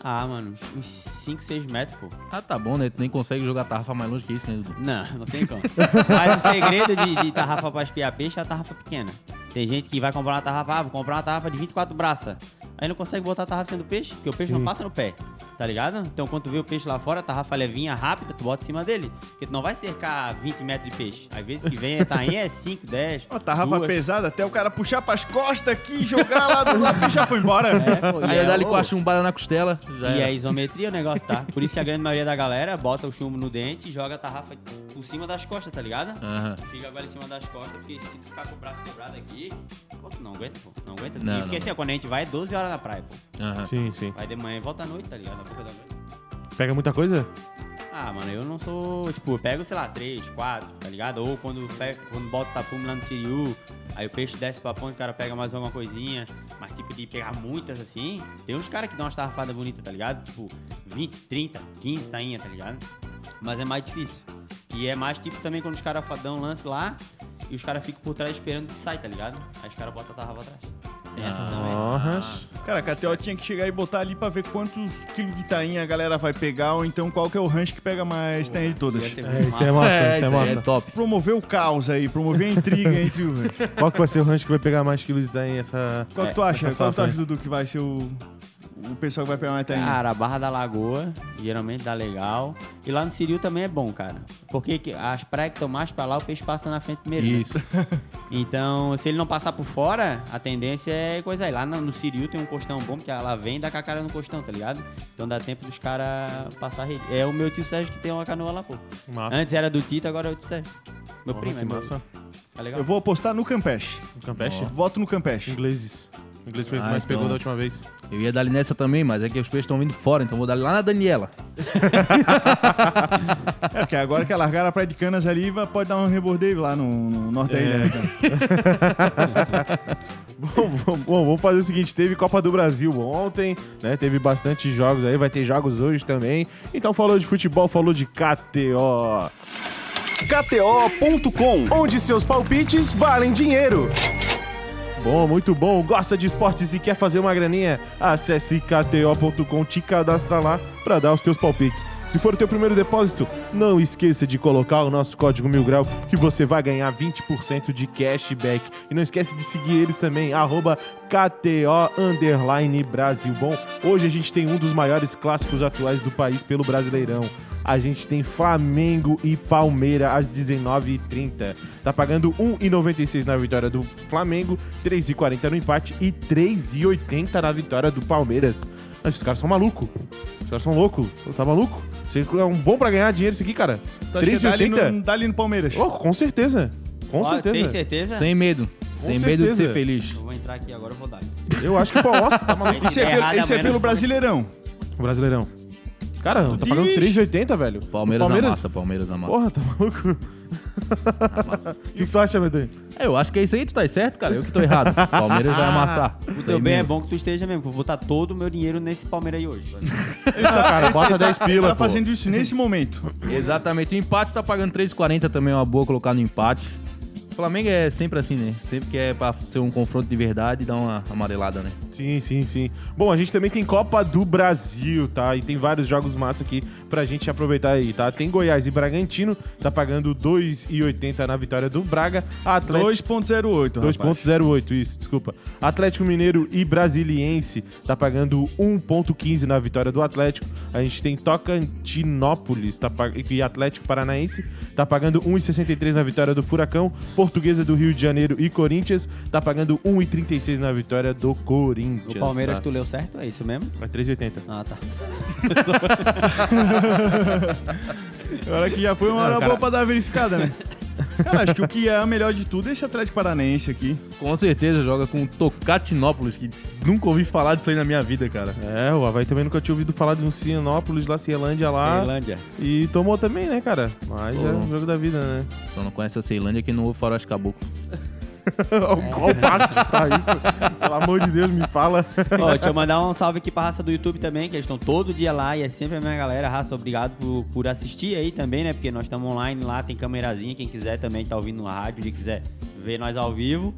Ah, mano, uns- uns 5, 6 metros, pô. Ah, tá bom, né? Tu nem consegue jogar tarrafa mais longe que isso, né, Dudu? Não, não tem como. Mas o segredo de, de tarrafa pra espiar peixe é a tarrafa pequena. Tem gente que vai comprar uma tarrafa, ah, vou comprar uma tarrafa de 24 braças. Aí não consegue botar a tarrafa sendo peixe, porque o peixe não passa no pé, tá ligado? Então quando tu vê o peixe lá fora, a tarrafa levinha, rápida, tu bota em cima dele. Porque tu não vai cercar 20 metros de peixe. Às vezes que vem, tá aí é 5, 10. Ó, tarrafa duas. pesada até o cara puxar pras costas aqui e jogar lá do lado e já foi embora. É, pô, e Aí é, eu dá ali ô, com a chumbada na costela. Já E é isometria o negócio, tá? Por isso que a grande maioria da galera bota o chumbo no dente e joga a tarrafa por cima das costas, tá ligado? Aham. Fica agora em cima das costas, porque se tu ficar com o braço quebrado aqui, pô, tu não aguenta, pô. Não aguenta. Não, E porque não. assim, ó, quando a gente vai, é 12 horas na praia, pô. Aham. Sim, sim. Vai de manhã e volta à noite, tá ligado? Pega muita coisa? Ah, mano, eu não sou. Tipo, eu pego, sei lá, 3, 4, tá ligado? Ou quando, pego, quando boto tapume lá no Siriu, aí o peixe desce pra ponte, o cara pega mais alguma coisinha. Mas, tipo, de pegar muitas assim, tem uns caras que dão umas tarrafadas bonitas, tá ligado? Tipo, 20, 30, 15 tainha, tá ligado? Mas é mais difícil. E é mais tipo também quando os caras dão um lance lá e os caras ficam por trás esperando que sai, tá ligado? Aí os caras botam a tarrafa atrás. Essa também. Nossa. Cara, a KTO tinha que chegar e botar ali pra ver quantos quilos de tainha a galera vai pegar, ou então qual que é o rancho que pega mais tainha de todas. Ia ser É, muito isso é massa. massa, É, isso é isso aí massa. é top. Promover o caos aí, promover a intriga entre o rancho. Qual que vai ser o rancho que vai pegar mais quilos de tainha essa... Qual que É, tu acha? essa Qual que tu safra acha, Dudu, que vai ser o, o pessoal que vai pegar mais tainha? Cara, a Barra da Lagoa geralmente dá legal. E lá no Siriu também é bom, cara. Porque que- as praias que estão mais pra lá, o peixe passa na frente primeiro. né? Isso. Então, se ele não passar por fora, a tendência é coisa aí. Lá no, no Siriu tem um costão bom, porque ela vem e dá com a cara no costão, tá ligado? Então dá tempo dos caras passar a rede. É o meu tio Sérgio que tem uma canoa lá, pô. Massa. Antes era do Tito, agora é o tio Sérgio. Meu Porra, primo, que é meu. massa. Tá legal? Eu vou apostar no Campeche. Campeche? Voto no Campeche. Ingleses. O inglês Ah, mais pegou então. da última vez. Eu ia dar ali nessa também, mas é que os peixes estão vindo fora, então vou dar ali lá na Daniela. É, porque agora que a largaram a praia de canas ali, vai- pode dar um rebordeio lá no, no norte da ilha, né, cara? Bom, bom, bom, vamos fazer o seguinte: teve Copa do Brasil ontem, né? Teve bastante jogos aí, vai ter jogos hoje também. Então falou de futebol, falou de KTO. KTO.com. Onde seus palpites valem dinheiro. Bom, muito bom. Gosta de esportes e quer fazer uma graninha? Acesse kto.com, te cadastra lá para dar os teus palpites. Se for o teu primeiro depósito, não esqueça de colocar o nosso código Mil Grau que você vai ganhar 20% de cashback. E não esquece de seguir eles também, arroba KTO Brasil. Bom, hoje a gente tem um dos maiores clássicos atuais do país pelo Brasileirão. A gente tem Flamengo e Palmeiras às 19h30. Tá pagando 1,96 na vitória do Flamengo, 3,40 no empate e 3,80 na vitória do Palmeiras. Mas os caras são malucos. Os caras são loucos. Tá maluco? Você é um bom pra ganhar dinheiro isso aqui, cara. Tu acha que dá ali, 3,80? no, dá ali no Palmeiras? Oh, com certeza. Com Ó, certeza. Tem certeza? Sem medo. Com Sem medo de certeza. ser feliz. Eu vou entrar aqui agora, eu vou dar. Eu acho que, pô, nossa, tá maluco. Isso é, pelo, Errado, isso é pelo Brasileirão. O Brasileirão. Cara, tá pagando Ixi. 3,80, velho. Palmeiras, Palmeiras amassa, Palmeiras amassa. Porra, tá maluco? O que tu acha, Medonho? É, eu acho que é isso aí, tu tá certo, cara. Eu que tô errado. Palmeiras vai amassar. O Sem teu bem é bom que tu esteja mesmo, que eu vou botar todo o meu dinheiro nesse Palmeiras aí hoje. cara, bota 10 Ele pila, tá pô. fazendo isso nesse momento. Exatamente. O empate tá pagando 3,40 também, é uma boa colocar no empate. O Flamengo é sempre assim, né? Sempre que é pra ser um confronto de verdade, dá uma amarelada, né? Sim, sim, sim. Bom, a gente também tem Copa do Brasil, tá? E tem vários jogos massa aqui pra gente aproveitar aí, tá? Tem Goiás e Bragantino, tá pagando 2,80 na vitória do Braga. Atlético 2.08, rapaz. 2.08, isso, desculpa. Atlético Mineiro e Brasiliense tá pagando 1.15 na vitória do Atlético. A gente tem Tocantinópolis tá pag... e Atlético Paranaense tá pagando 1.63 na vitória do Furacão. Portuguesa do Rio de Janeiro e Corinthians tá pagando 1.36 na vitória do Corinthians. O Palmeiras, tá? tu leu certo? É isso mesmo? É 3,80. Ah, tá. Agora que já foi uma hora boa pra dar verificada, né? Cara, acho que o que é melhor de tudo é esse Atlético Paranaense aqui. Com certeza joga com o Tocatinópolis, que nunca ouvi falar disso aí na minha vida, cara. É, o Havaí também nunca tinha ouvido falar de um Cianópolis lá, Cielândia lá. Ceilândia. E tomou também, né, cara? Mas é Pô. um jogo da vida, né? Só não conhece a Ceilândia que não ouve faroeste caboclo. Qual parte tá isso? Pelo amor de Deus, me fala. Ó, deixa eu mandar um salve aqui pra raça do YouTube também, que eles estão todo dia lá e é sempre a minha galera. Raça, obrigado por, por assistir aí também, né? Porque nós estamos online lá, tem câmerazinha. Quem quiser também tá ouvindo na rádio, se quiser ver nós ao vivo.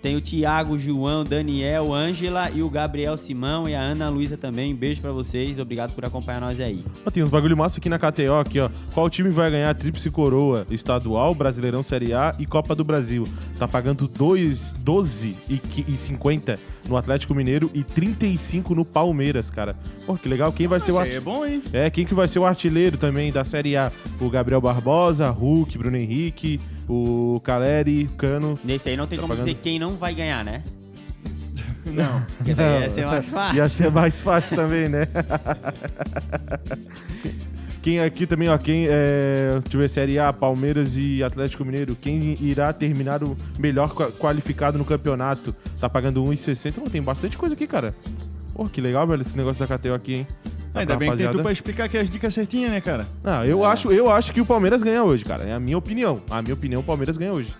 Tem o Thiago, o João, o Daniel, Ângela e o Gabriel Simão e a Ana Luísa também. Beijo pra vocês, obrigado por acompanhar nós aí. Ó, tem uns bagulho massa aqui na KTO, aqui, ó. Qual time vai ganhar a Tríplice Coroa estadual, Brasileirão Série A e Copa do Brasil? Tá pagando 2, 12 e, e 50 no Atlético Mineiro e 35 no Palmeiras, cara. Pô, que legal. Quem vai ser o aí é artilheiro? bom, hein? É, quem que vai ser o artilheiro também da Série A? O Gabriel Barbosa, Hulk, Bruno Henrique, o Caleri, Cano. Nesse aí não tem Tá como pagando? dizer quem não vai ganhar, né? Não. Porque daí ia ser mais fácil. Ia ser mais fácil também, né? Quem aqui também, ó, quem é, deixa eu ver, Série A, Palmeiras e Atlético Mineiro, quem irá terminar o melhor qua- qualificado no campeonato? Tá pagando 1,60. Pô, tem bastante coisa aqui, cara. Pô, que legal, velho, esse negócio da KTO aqui, hein? Ainda bem que tem tu rapaziada- pra explicar aqui as dicas certinhas, né, cara? Não, eu, acho, eu acho que o Palmeiras ganha hoje, cara. É a minha opinião. A minha opinião, o Palmeiras ganha hoje.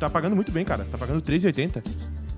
Tá pagando muito bem, cara. Tá pagando 3,80.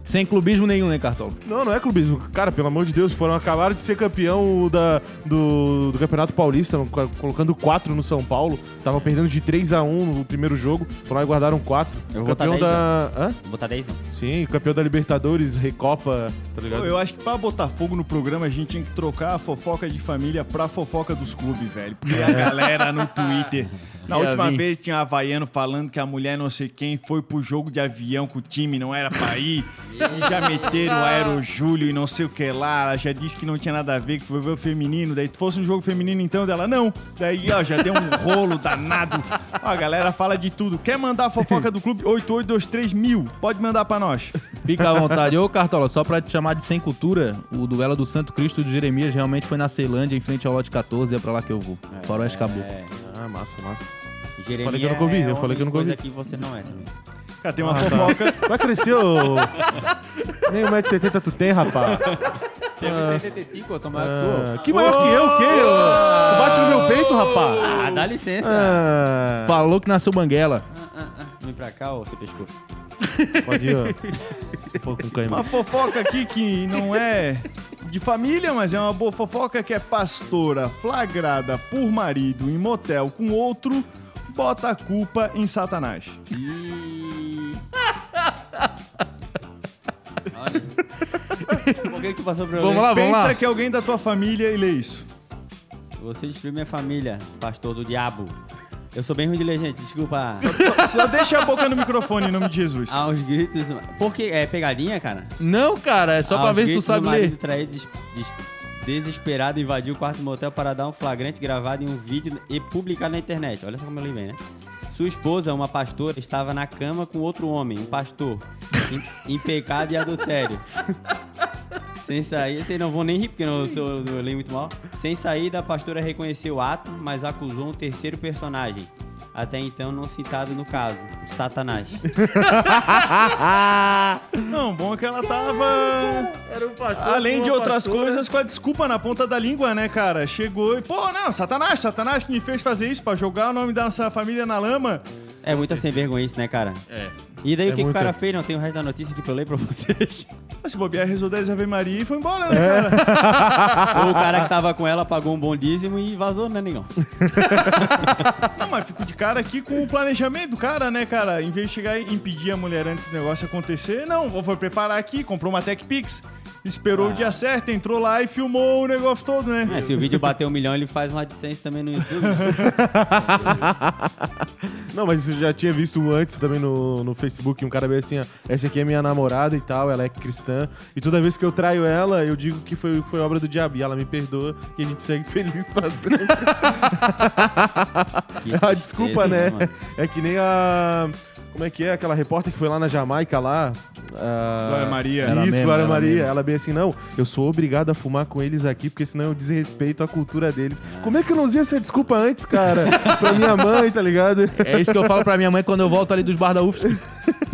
Sem clubismo nenhum, né, Cartola? Não, não é clubismo. Cara, pelo amor de Deus, foram acabaram de ser campeão da, do, do Campeonato Paulista, co- colocando 4 no São Paulo. Estavam perdendo de 3 a 1 no primeiro jogo. Foram lá e guardaram 4. Eu vou campeão botar da. Hã? Vou botar 10 não. Sim, campeão da Libertadores, Recopa, tá ligado? Pô, eu acho que pra botar fogo no programa a gente tinha que trocar a fofoca de família pra fofoca dos clubes, velho. Porque a galera no Twitter. Na Ia última vir. vez tinha um havaiano falando que a mulher não sei quem foi pro jogo de avião com o time, não era pra ir. e já meteram o Aerojúlio e não sei o que lá. Ela já disse que não tinha nada a ver, que foi ver o feminino. Daí, se fosse um jogo feminino, então, dela, não. Daí, ó, já deu um rolo danado. Ó, a galera fala de tudo. Quer mandar a fofoca do clube? 8823 mil. Pode mandar pra nós. Fica à vontade. Ô, Cartola, só pra te chamar de sem cultura, o duelo do Santo Cristo de Jeremias realmente foi na Ceilândia, em frente ao lote 14, e é pra lá que eu vou. Faroeste Caboclo. É, Ah, massa, massa. Jeremias Falei que eu nunca ouvi, é eu falei que eu nunca coisa ouvi. que você não é também. Cara, tem uma Ah, fofoca. Vai crescer, ô... Nem 1,70m tu tem, rapaz. Tem 1,75, eu sou maior que Ah, tu. que maior que eu, o quê? ô? Tu bate no meu peito, rapaz. Ah, dá licença. Ah, Falou que nasceu banguela. Ah, ah, Vem pra cá, ô, seu pescoço. pode ir, ó. Um pouco com. Uma fofoca aqui que não é de família, mas é uma boa fofoca que é pastora flagrada por marido em motel com outro bota a culpa em Satanás. Ih. Olha. Por que que tu passou por Vamos lá, vamos Pensa lá. que é alguém da tua família e lê isso. Você destruiu minha família, pastor do diabo. Eu sou bem ruim de ler, gente, desculpa. Só deixa a boca no microfone em nome de Jesus. Aos gritos. Porque é pegadinha, cara? Não, cara, é só pra Aos ver se tu sabe ler. traído, des- des- desesperado, invadiu o quarto do motel para dar um flagrante gravado em um vídeo e publicar na internet. Olha só como eu li bem, né? Sua esposa, uma pastora, estava na cama com outro homem, um pastor, em, em pecado e adultério. Sem sair, vocês não vão nem rir porque eu, sou, eu li muito mal. Sem saída, a pastora reconheceu o ato, mas acusou um terceiro personagem, até então não citado no caso, o Satanás. Não, bom é que ela tava. Era um pastor. Além de outras coisas, com a desculpa na ponta da língua, né, cara? Chegou e, pô, não, Satanás, Satanás que me fez fazer isso pra jogar o nome da nossa família na lama. É muita sem vergonha isso, né, cara? É. E daí É o que, que o muita. cara fez? Não tem o resto da notícia aqui pra eu ler pra vocês. Mas se bobear, rezou 10 Ave Maria e foi embora, né, cara? Ou o cara que tava com ela pagou um bom dízimo e vazou, né, negão? Não, mas fico de cara aqui com o planejamento do cara, né, cara? Em vez de chegar e impedir a mulher antes do negócio acontecer, não, foi preparar aqui, comprou uma Tech Pix, esperou o dia certo, entrou lá e filmou o negócio todo, né? É, se o vídeo bater um milhão, ele faz um AdSense também no YouTube. Não, mas isso eu já tinha visto antes também no, no Facebook. Um cara veio assim, ó, essa aqui é minha namorada e tal, ela é cristã. E toda vez que eu traio ela, eu digo que foi, foi obra do diabo. E ela me perdoa e a gente segue feliz pra sempre. É tristeza, desculpa, né? mano? É que nem a... Como é que é? Aquela repórter que foi lá na Jamaica lá. a- Glória Maria. Ela Isso, mesma, Glória ela Maria. mesma. Ela bem assim, não, eu sou obrigado a fumar com eles aqui, porque senão eu desrespeito a cultura deles. Como é que eu não usei essa desculpa antes, cara? pra minha mãe, tá ligado? É isso que eu falo pra minha mãe quando eu volto ali dos bar da UFSC.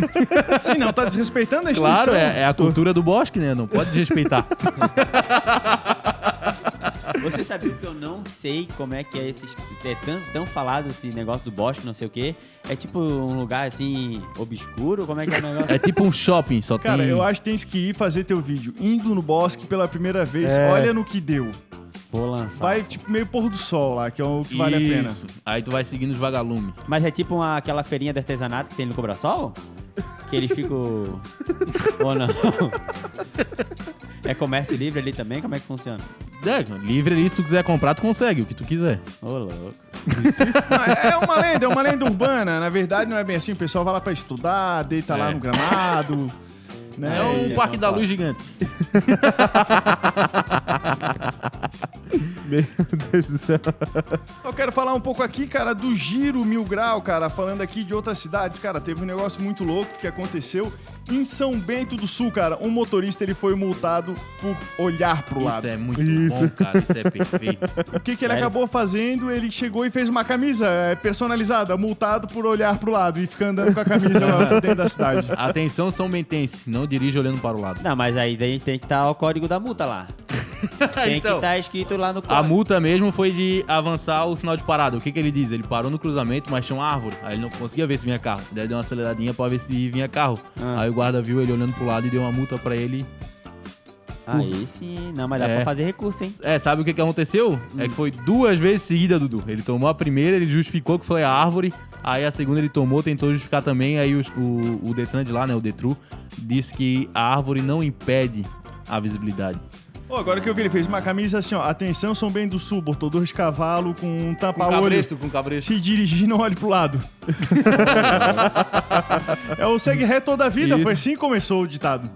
Se não, tá desrespeitando a instituição. Claro, é, é a cultura do bosque, né? Não pode desrespeitar. Você sabia que eu não sei como é que é esse. É tão, tão falado esse negócio do bosque, não sei o quê. É tipo um lugar assim, obscuro? Como é que é o negócio? É tipo um shopping, só Cara, tem... eu acho que tens que ir fazer teu vídeo indo no bosque pela primeira vez. É. Olha no que deu. Vou lançar. Vai, tipo, meio pôr do sol lá, que é o que vale a pena. Isso. Aí tu vai seguindo os vagalumes. Mas é tipo uma, aquela feirinha de artesanato que tem no Cobrasol? Que eles ficam. Ou não? É comércio livre ali também? Como é que funciona? É, livre ali, se tu quiser comprar, tu consegue, o que tu quiser. Ô, louco. Não, é é uma lenda, é uma lenda urbana. Na verdade, não é bem assim. O pessoal vai lá pra estudar, deita lá É. no gramado. Né? É um é parque da luz gigante. Meu Deus do céu. Eu quero falar um pouco aqui, cara, do Giro Mil Grau, cara, falando aqui de outras cidades, cara, teve um negócio muito louco que aconteceu em São Bento do Sul, cara. Um motorista, ele foi multado por olhar pro lado. Isso é muito Isso. bom, cara. Isso é perfeito. O que, que ele acabou fazendo? Ele chegou e fez uma camisa é, personalizada, multado por olhar pro lado e fica andando com a camisa lá dentro da cidade. Atenção, São Bentense. Não dirija olhando para o lado. Não, mas aí daí tem que estar o código da multa lá. Tem Então, que estar escrito lá no A multa mesmo foi de avançar o sinal de parada. O que, que ele diz? Ele parou no cruzamento, mas tinha uma árvore. Aí ele não conseguia ver se vinha carro. Daí deu uma aceleradinha pra ver se vinha carro. Ah. Aí o guarda viu ele olhando pro lado e deu uma multa pra ele. Aí sim. Não, mas dá É. pra fazer recurso, hein? É, sabe o que, que aconteceu? É que foi duas vezes seguida, Dudu. Ele tomou a primeira, ele justificou que foi a árvore. Aí a segunda ele tomou, tentou justificar também. Aí os- o, o Detran de lá, né, o Detru, disse que a árvore não impede a visibilidade. Pô, agora que eu vi, ele fez uma camisa assim, ó. Atenção, São Bento do Sul, botou dois cavalos com um Com tapa-olho. cabresto, com cabresto. Se dirigir, não olhe pro lado. é o segue ré toda a vida, Isso. foi assim que começou o ditado.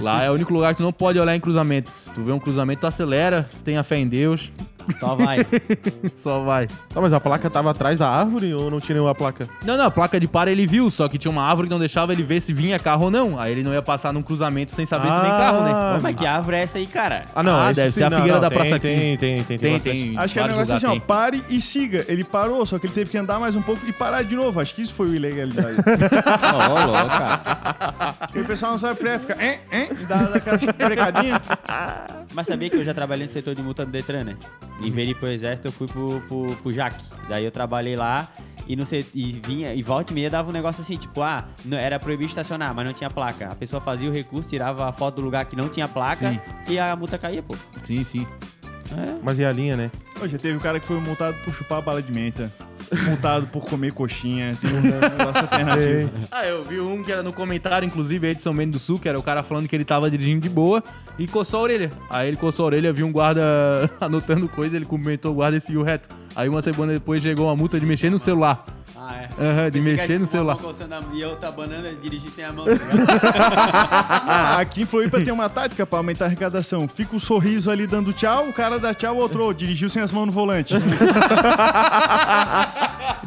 Lá é o único lugar que tu não pode olhar em cruzamento. Se tu vê um cruzamento, tu acelera, tenha fé em Deus. Só vai. Só vai. Tá, mas a placa tava atrás da árvore ou não tinha nenhuma placa? Não, não, a placa de para ele viu, só que tinha uma árvore que não deixava ele ver se vinha carro ou não. Aí ele não ia passar num cruzamento sem saber se vem carro, né? Ah, Mas que árvore é essa aí, cara? Ah, não. Ah, deve sim, ser a figueira não, da Praça tem, tem, tem, tem, Tem. Acho que era um negócio assim, ó, pare e siga. Ele parou, só que ele teve que andar mais um pouco e parar de novo. Acho que isso foi o ilegalidade. Louco, cara. Porque o pessoal não sabe frear, fica, hein, hein, e dá aquela brecadinha. Mas sabia que eu já trabalhei no setor de multa do Detran, né? Em vez de ir pro exército, eu fui pro, pro, pro Jaque. Daí eu trabalhei lá e, não sei, e vinha, e volta e meia dava um negócio assim, tipo, ah, não, era proibido estacionar, mas não tinha placa. A pessoa fazia o recurso, tirava a foto do lugar que não tinha placa Sim. e a multa caía, pô. Sim, sim. Mas e a linha, né? Pô, já teve um cara que foi multado por chupar bala de menta. Multado por comer coxinha. Tem um negócio alternativo. Ah, eu vi um que era no comentário, inclusive, aí de São Bento do Sul, que era o cara falando que ele tava dirigindo de boa e coçou a orelha. Aí ele coçou a orelha, viu um guarda anotando coisa, ele cumprimentou o guarda e seguiu reto. Aí uma semana depois chegou uma multa de mexer no celular. Aham, de Pensei que mexer no tipo, uma celular. mão coçando a- E outra banana dirigir sem a mão. tá ligado? Ah, aqui em Floripa tem uma tática pra aumentar a arrecadação. Fica o sorriso ali dando tchau, o cara dá tchau, o outro "Ô, dirigiu sem as mãos no volante.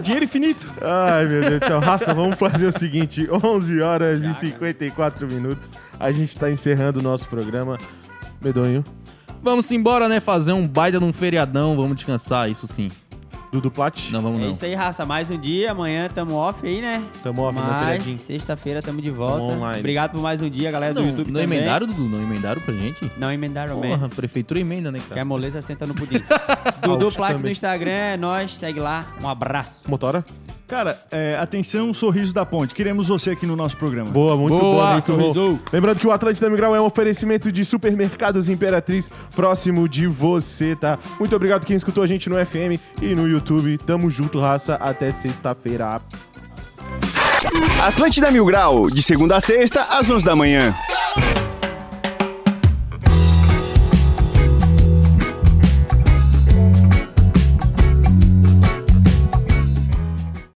Dinheiro infinito. Ai, meu Deus do céu. Raça, vamos fazer o seguinte: 11 horas e 54 minutos. A gente tá encerrando o nosso programa. Medonho, Vamos embora, né? Fazer um baita num feriadão, vamos descansar, isso sim. Dudu Plat. Não, vamos É não. isso aí, raça. Mais um dia. Amanhã tamo off aí, né? Tamo off, no Mas feriadinho. sexta-feira tamo de volta. Tamo online. Obrigado por mais um dia, galera do Não, YouTube não também. emendaram, Dudu? Não emendaram pra gente? Não emendaram. Porra, a prefeitura emenda, né, Quer cara? moleza, senta no pudim. Dudu Plat no. Instagram, é nóis. Segue lá. Um abraço. Motora? Cara, é, atenção, sorriso da ponte. Queremos você aqui no nosso programa. Boa, muito Boa, bom, muito bom. sorriso. Lembrando que o Atlântida Migral é um oferecimento de supermercados Imperatriz próximo de você, tá? Muito obrigado quem escutou a gente no FM e no YouTube. Tamo junto, raça. Até sexta-feira. Atlântida Mil Grau, de segunda a sexta, às 11 da manhã.